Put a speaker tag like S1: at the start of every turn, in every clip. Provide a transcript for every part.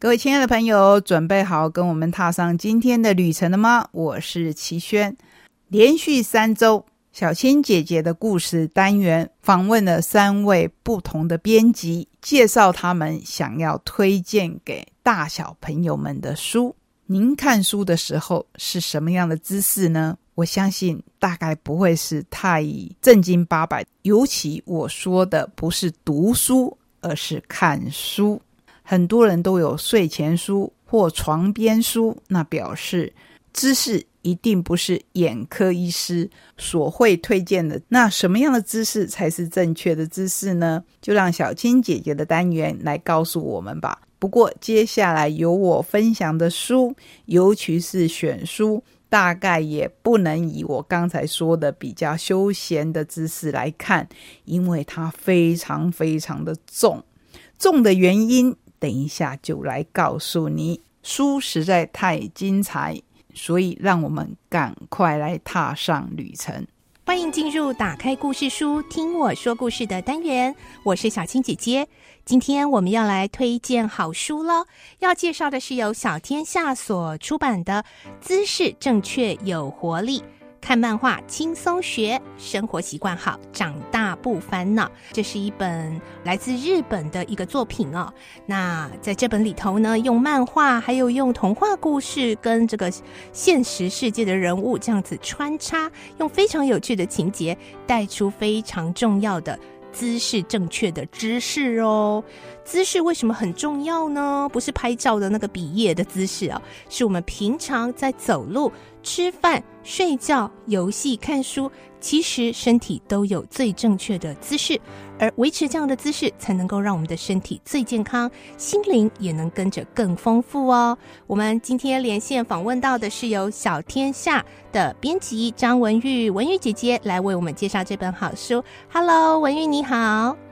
S1: 各位亲爱的朋友，准备好跟我们踏上今天的旅程了吗？我是齐轩。连续三周，小青姐姐的故事单元访问了三位不同的编辑，介绍他们想要推荐给大小朋友们的书。您看书的时候是什么样的姿势呢？我相信大概不会是太正经八百，尤其我说的不是读书，而是看书。很多人都有睡前书或床边书，那表示姿势一定不是眼科医师所会推荐的。那什么样的姿势才是正确的姿势呢？就让小青姐姐的单元来告诉我们吧。不过接下来由我分享的书，尤其是选书，大概也不能以我刚才说的比较休闲的姿势来看，因为它非常非常的重。重的原因。等一下就来告诉你，书实在太精彩，所以让我们赶快来踏上旅程。
S2: 欢迎进入打开故事书，听我说故事的单元。我是小青姐姐，今天我们要来推荐好书了。要介绍的是由小天下所出版的《姿势正确有活力》。看漫画轻松学，生活习惯好，长大不烦恼。这是一本来自日本的一个作品哦。那在这本里头呢，用漫画还有用童话故事跟这个现实世界的人物这样子穿插，用非常有趣的情节带出非常重要的姿势正确的姿势哦。姿势为什么很重要呢？不是拍照的那个比耶的姿势哦，是我们平常在走路。吃饭、睡觉、游戏、看书，其实身体都有最正确的姿势，而维持这样的姿势，才能够让我们的身体最健康，心灵也能跟着更丰富哦。我们今天连线访问到的是由小天下的编辑张文玉，文玉姐姐来为我们介绍这本好书。Hello，文玉你好。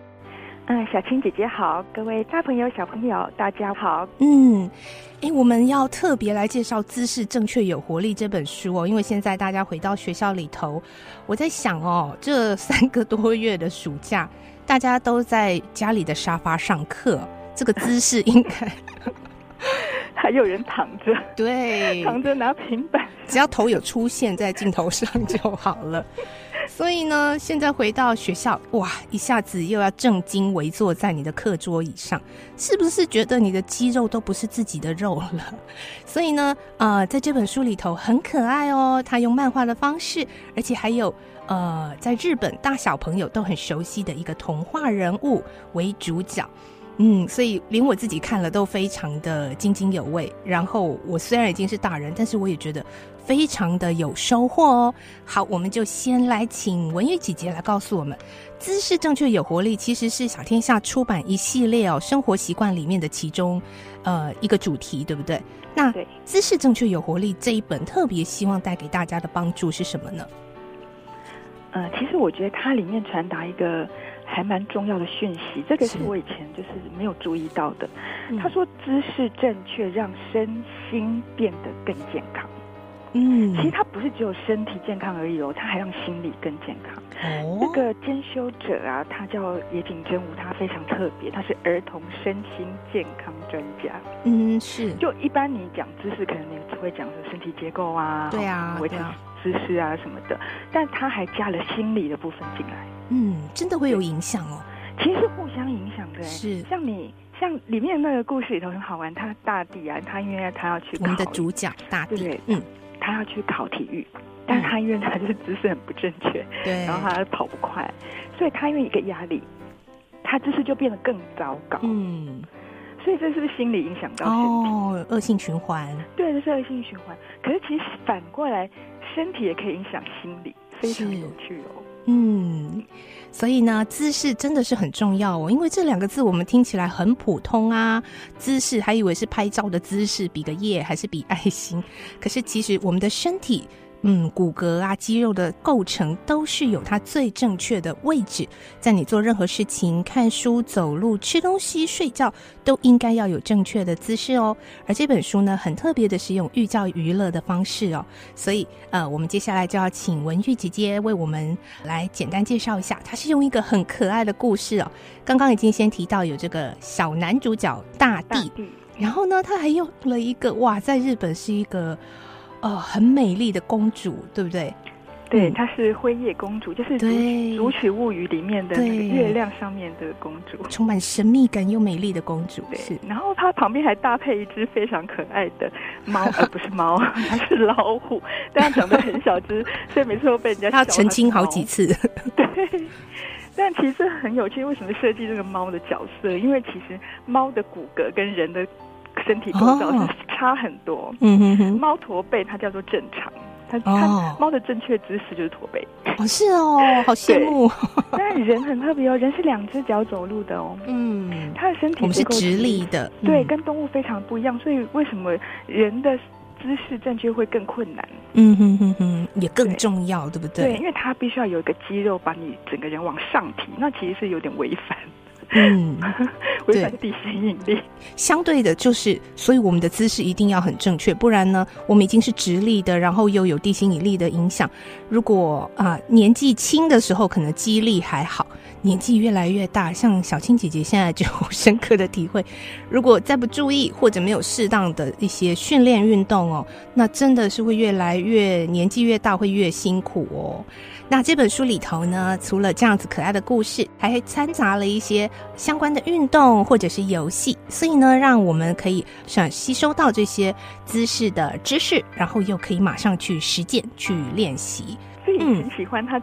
S3: 嗯，小青姐姐好，各位大朋友、小朋友，大家好。
S2: 嗯，哎，我们要特别来介绍《姿势正确有活力》这本书哦，因为现在大家回到学校里头，我在想哦，这三个多月的暑假，大家都在家里的沙发上课，这个姿势应该
S3: 还有人躺着，
S2: 对，
S3: 躺着拿平板，
S2: 只要头有出现在镜头上就好了。所以呢，现在回到学校，哇，一下子又要正襟危坐在你的课桌椅上，是不是觉得你的肌肉都不是自己的肉了？所以呢，呃，在这本书里头很可爱哦，他用漫画的方式，而且还有呃，在日本大小朋友都很熟悉的一个童话人物为主角。嗯，所以连我自己看了都非常的津津有味。然后我虽然已经是大人，但是我也觉得非常的有收获哦。好，我们就先来请文玉姐姐来告诉我们，姿势正确有活力其实是小天下出版一系列哦生活习惯里面的其中呃一个主题，对不对？那姿势正确有活力这一本特别希望带给大家的帮助是什么呢？
S3: 呃，其实我觉得它里面传达一个。还蛮重要的讯息，这个是我以前就是没有注意到的。他说姿势正确让身心变得更健康。嗯，其实他不是只有身体健康而已哦，他还让心理更健康。哦，这个兼修者啊，他叫野井真吾，他非常特别，他是儿童身心健康专家。
S2: 嗯，是。
S3: 就一般你讲姿势，可能你只会讲说身体结构啊，
S2: 对啊，
S3: 维持姿势啊什么的，但他还加了心理的部分进来。
S2: 嗯，真的会有影响哦。
S3: 其实互相影响的，
S2: 是。
S3: 像你像里面那个故事里头很好玩，他大地啊，他因为他要去
S2: 我们的主角大地，嗯，
S3: 他要去考体育，但他因为他就是姿势很不正确，
S2: 对，
S3: 然后他跑不快，所以他因为一个压力，他姿势就变得更糟糕，嗯，所以这是不是心理影响到身体？
S2: 哦，恶性循环，
S3: 对，这是恶性循环。可是其实反过来，身体也可以影响心理，非常有趣哦。
S2: 嗯，所以呢，姿势真的是很重要哦。因为这两个字我们听起来很普通啊，姿势还以为是拍照的姿势，比个耶还是比爱心。可是其实我们的身体。嗯，骨骼啊，肌肉的构成都是有它最正确的位置，在你做任何事情、看书、走路、吃东西、睡觉，都应该要有正确的姿势哦。而这本书呢，很特别的是用寓教于乐的方式哦，所以呃，我们接下来就要请文玉姐姐为我们来简单介绍一下，它是用一个很可爱的故事哦。刚刚已经先提到有这个小男主角大地。然后呢，他还用了一个哇，在日本是一个呃很美丽的公主，对不对？
S3: 对，
S2: 嗯
S3: 她是辉夜公主，就是《竹
S2: 对
S3: 竹取物语》里面的那个月亮上面的公主。
S2: 充满神秘感又美丽的公主，
S3: 对
S2: 是，
S3: 然后她旁边还搭配一只非常可爱的猫，呃，不是猫，它是老虎，但它长得很小只，所以每次都被人家 她
S2: 澄清好几次。
S3: 对，但其实很有趣，为什么设计这个猫的角色？因为其实猫的骨骼跟人的身体构造
S2: 哦
S3: 是差很多。
S2: 嗯哼哼，
S3: 猫驼背它叫做正常，它
S2: 哦
S3: 它猫的正确姿势就是驼背。
S2: 哦是哦，好羡慕。
S3: 但人很特别哦，人是两只脚走路的哦，
S2: 嗯，
S3: 它的身体
S2: 我们是直立的，
S3: 对，
S2: 嗯
S3: 跟动物非常不一样。所以为什么人的姿势正确会更困难？
S2: 嗯哼哼哼，也更重要，对不
S3: 对，
S2: 对？
S3: 因为它必须要有一个肌肉把你整个人往上提，那其实是有点违反
S2: 嗯，
S3: 违反地心引力。
S2: 相对的，就是所以我们的姿势一定要很正确，不然呢，我们已经是直立的，然后又有地心引力的影响。如果啊、年纪轻的时候可能肌力还好，年纪越来越大，像小青姐姐现在就深刻的体会，如果再不注意或者没有适当的一些训练运动哦，那真的是会越来越年纪越大会越辛苦哦。那这本书里头呢，除了这样子可爱的故事，还掺杂了一些相关的运动或者是游戏，所以呢，让我们可以想吸收到这些姿势的知识，然后又可以马上去实践、去练习。
S3: 所以
S2: 嗯
S3: 很喜欢它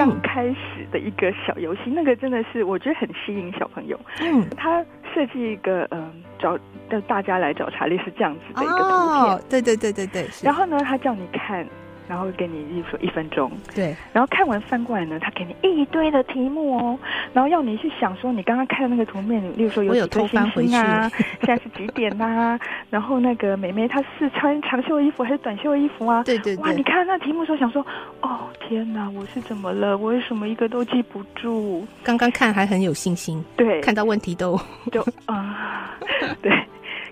S3: 刚开始的一个小游戏，那个真的是我觉得很吸引小朋友。
S2: 嗯，
S3: 他设计一个嗯找让大家来找查理是这样子的一个图片，
S2: 哦，对对对对对，
S3: 然后呢，他叫你看。然后给你，例如说一分钟，
S2: 对，
S3: 然后看完翻过来呢，他给你一堆的题目哦，然后要你去想说你刚刚看的那个图片，例如说有
S2: 我有
S3: 几颗
S2: 偷翻
S3: 星星啊，现在是几点呐、然后那个美眉她是穿长袖衣服还是短袖衣服啊？
S2: 对对
S3: 哇，你看那题目的时候想说，哦天哪，我是怎么了？我为什么一个都记不住？
S2: 刚刚看还很有信心，
S3: 对，
S2: 看到问题都
S3: 就啊、对。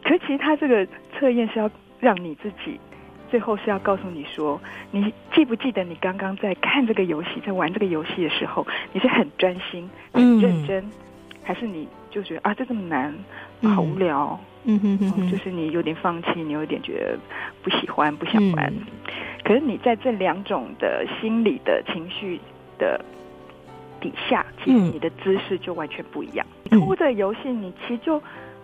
S3: 可是其实他这个测验是要让你自己，最后是要告诉你说，你记不记得你刚刚在看这个游戏，在玩这个游戏的时候，你是很专心、很认真，还是你就觉得啊这这么难，
S2: 嗯。
S3: 好无聊，
S2: 嗯哼哼
S3: 哦就，是你有点放弃，你有点觉得不喜欢、不想玩。
S2: 嗯。
S3: 可是你在这两种的心理的情绪的底下，其实
S2: 嗯。
S3: 你的姿势就完全不一样。
S2: 嗯。
S3: 通过这个游戏，你其实就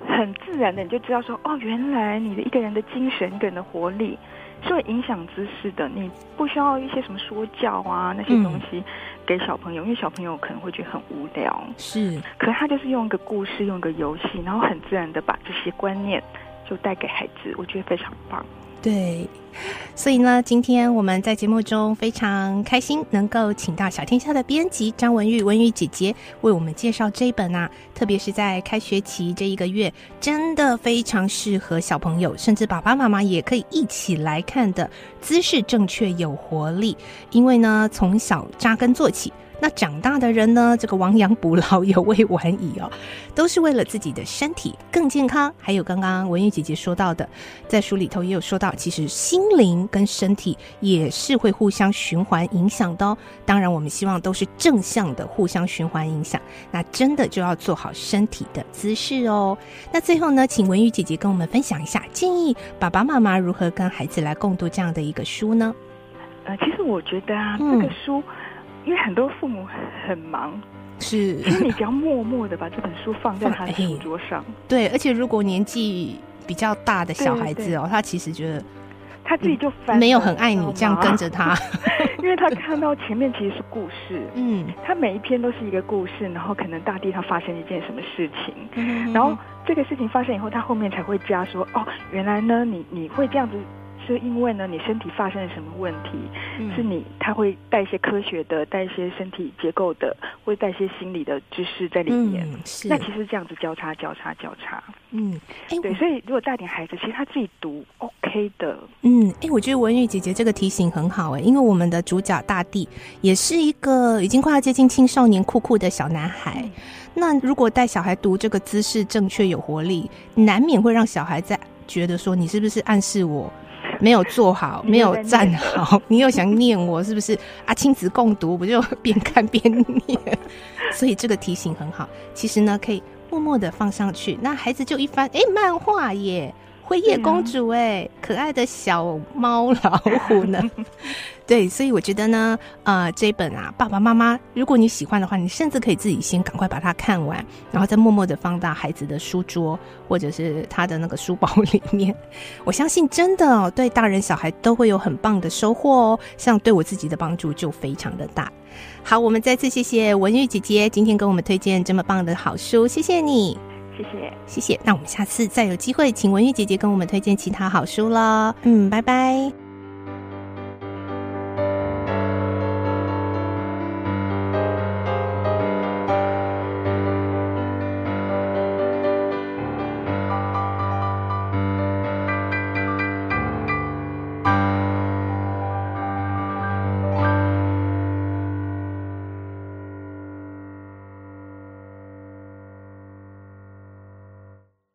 S3: 很自然的你就知道说，哦，原来你的一个人的精神、一个人的活力是会影响姿势的。你不需要一些什么说教啊那些
S2: 嗯
S3: 东西给小朋友，因为小朋友可能会觉得很无聊。
S2: 是，
S3: 可是他就是用一个故事，用一个游戏，然后很自然的把这些观念就带给孩子，我觉得非常棒。
S2: 对，所以呢，今天我们在节目中非常开心，能够请到小天下的编辑张文玉文玉姐姐为我们介绍这一本啊，特别是在开学期这一个月，真的非常适合小朋友，甚至爸爸妈妈也可以一起来看的，姿势正确有活力。因为呢，从小扎根做起。那长大的人呢，这个亡羊补牢，有未晚矣哦，都是为了自己的身体更健康。还有刚刚文玉姐姐说到的，在书里头也有说到，其实心灵跟身体也是会互相循环影响的哦。当然，我们希望都是正向的互相循环影响。那真的就要做好身体的姿势哦。那最后呢，请文玉姐姐跟我们分享一下，建议爸爸妈妈如何跟孩子来共读这样的一个书呢？
S3: 呃，其实我觉得啊，这个书，因为很多父母很忙，
S2: 是。
S3: 其实你只要默默的把这本书放在他的书桌上，
S2: 对，而且如果年纪比较大的小孩子哦，他其实觉得
S3: 他自己就翻了
S2: 没有很爱你，这样跟着他，
S3: 因为他看到前面其实是故事，
S2: 嗯，
S3: 他每一篇都是一个故事，然后可能大地上发生一件什么事情，
S2: 然
S3: 然后这个事情发生以后，他后面才会加说，哦，原来呢，你你会这样子。是因为呢，你身体发生了什么问题？是你他会带一些科学的，带一些身体结构的，会带一些心理的知识在里面。
S2: 嗯，是
S3: 那其实这样子交叉、交叉、交叉，
S2: 嗯，哎，
S3: 对，所以如果带点孩子，其实他自己读 OK 的，
S2: 嗯，哎，我觉得文玉姐姐这个提醒很好哎，因为我们的主角大地也是一个已经快要接近青少年酷酷的小男孩。那如果带小孩读这个姿势正确有活力，难免会让小孩在觉得说你是不是暗示我没有做好，没有站好，你又想念我是不是啊？亲子共读不就边看边念？所以这个提醒很好。其实呢，可以默默的放上去，那孩子就一翻，哎，漫画耶。灰夜公主哎，可爱的小猫老虎呢？对，所以我觉得呢，呃，这本啊，爸爸妈妈，如果你喜欢的话，你甚至可以自己先赶快把它看完，然后再默默的放到孩子的书桌或者是他的那个书包里面。我相信真的哦对大人小孩都会有很棒的收获哦，像对我自己的帮助就非常的大。好，我们再次谢谢文玉姐姐今天给我们推荐这么棒的好书，谢谢你。
S3: 谢谢，
S2: 谢谢。那我们下次再有机会，请文玉姐姐跟我们推荐其他好书了。嗯，拜拜。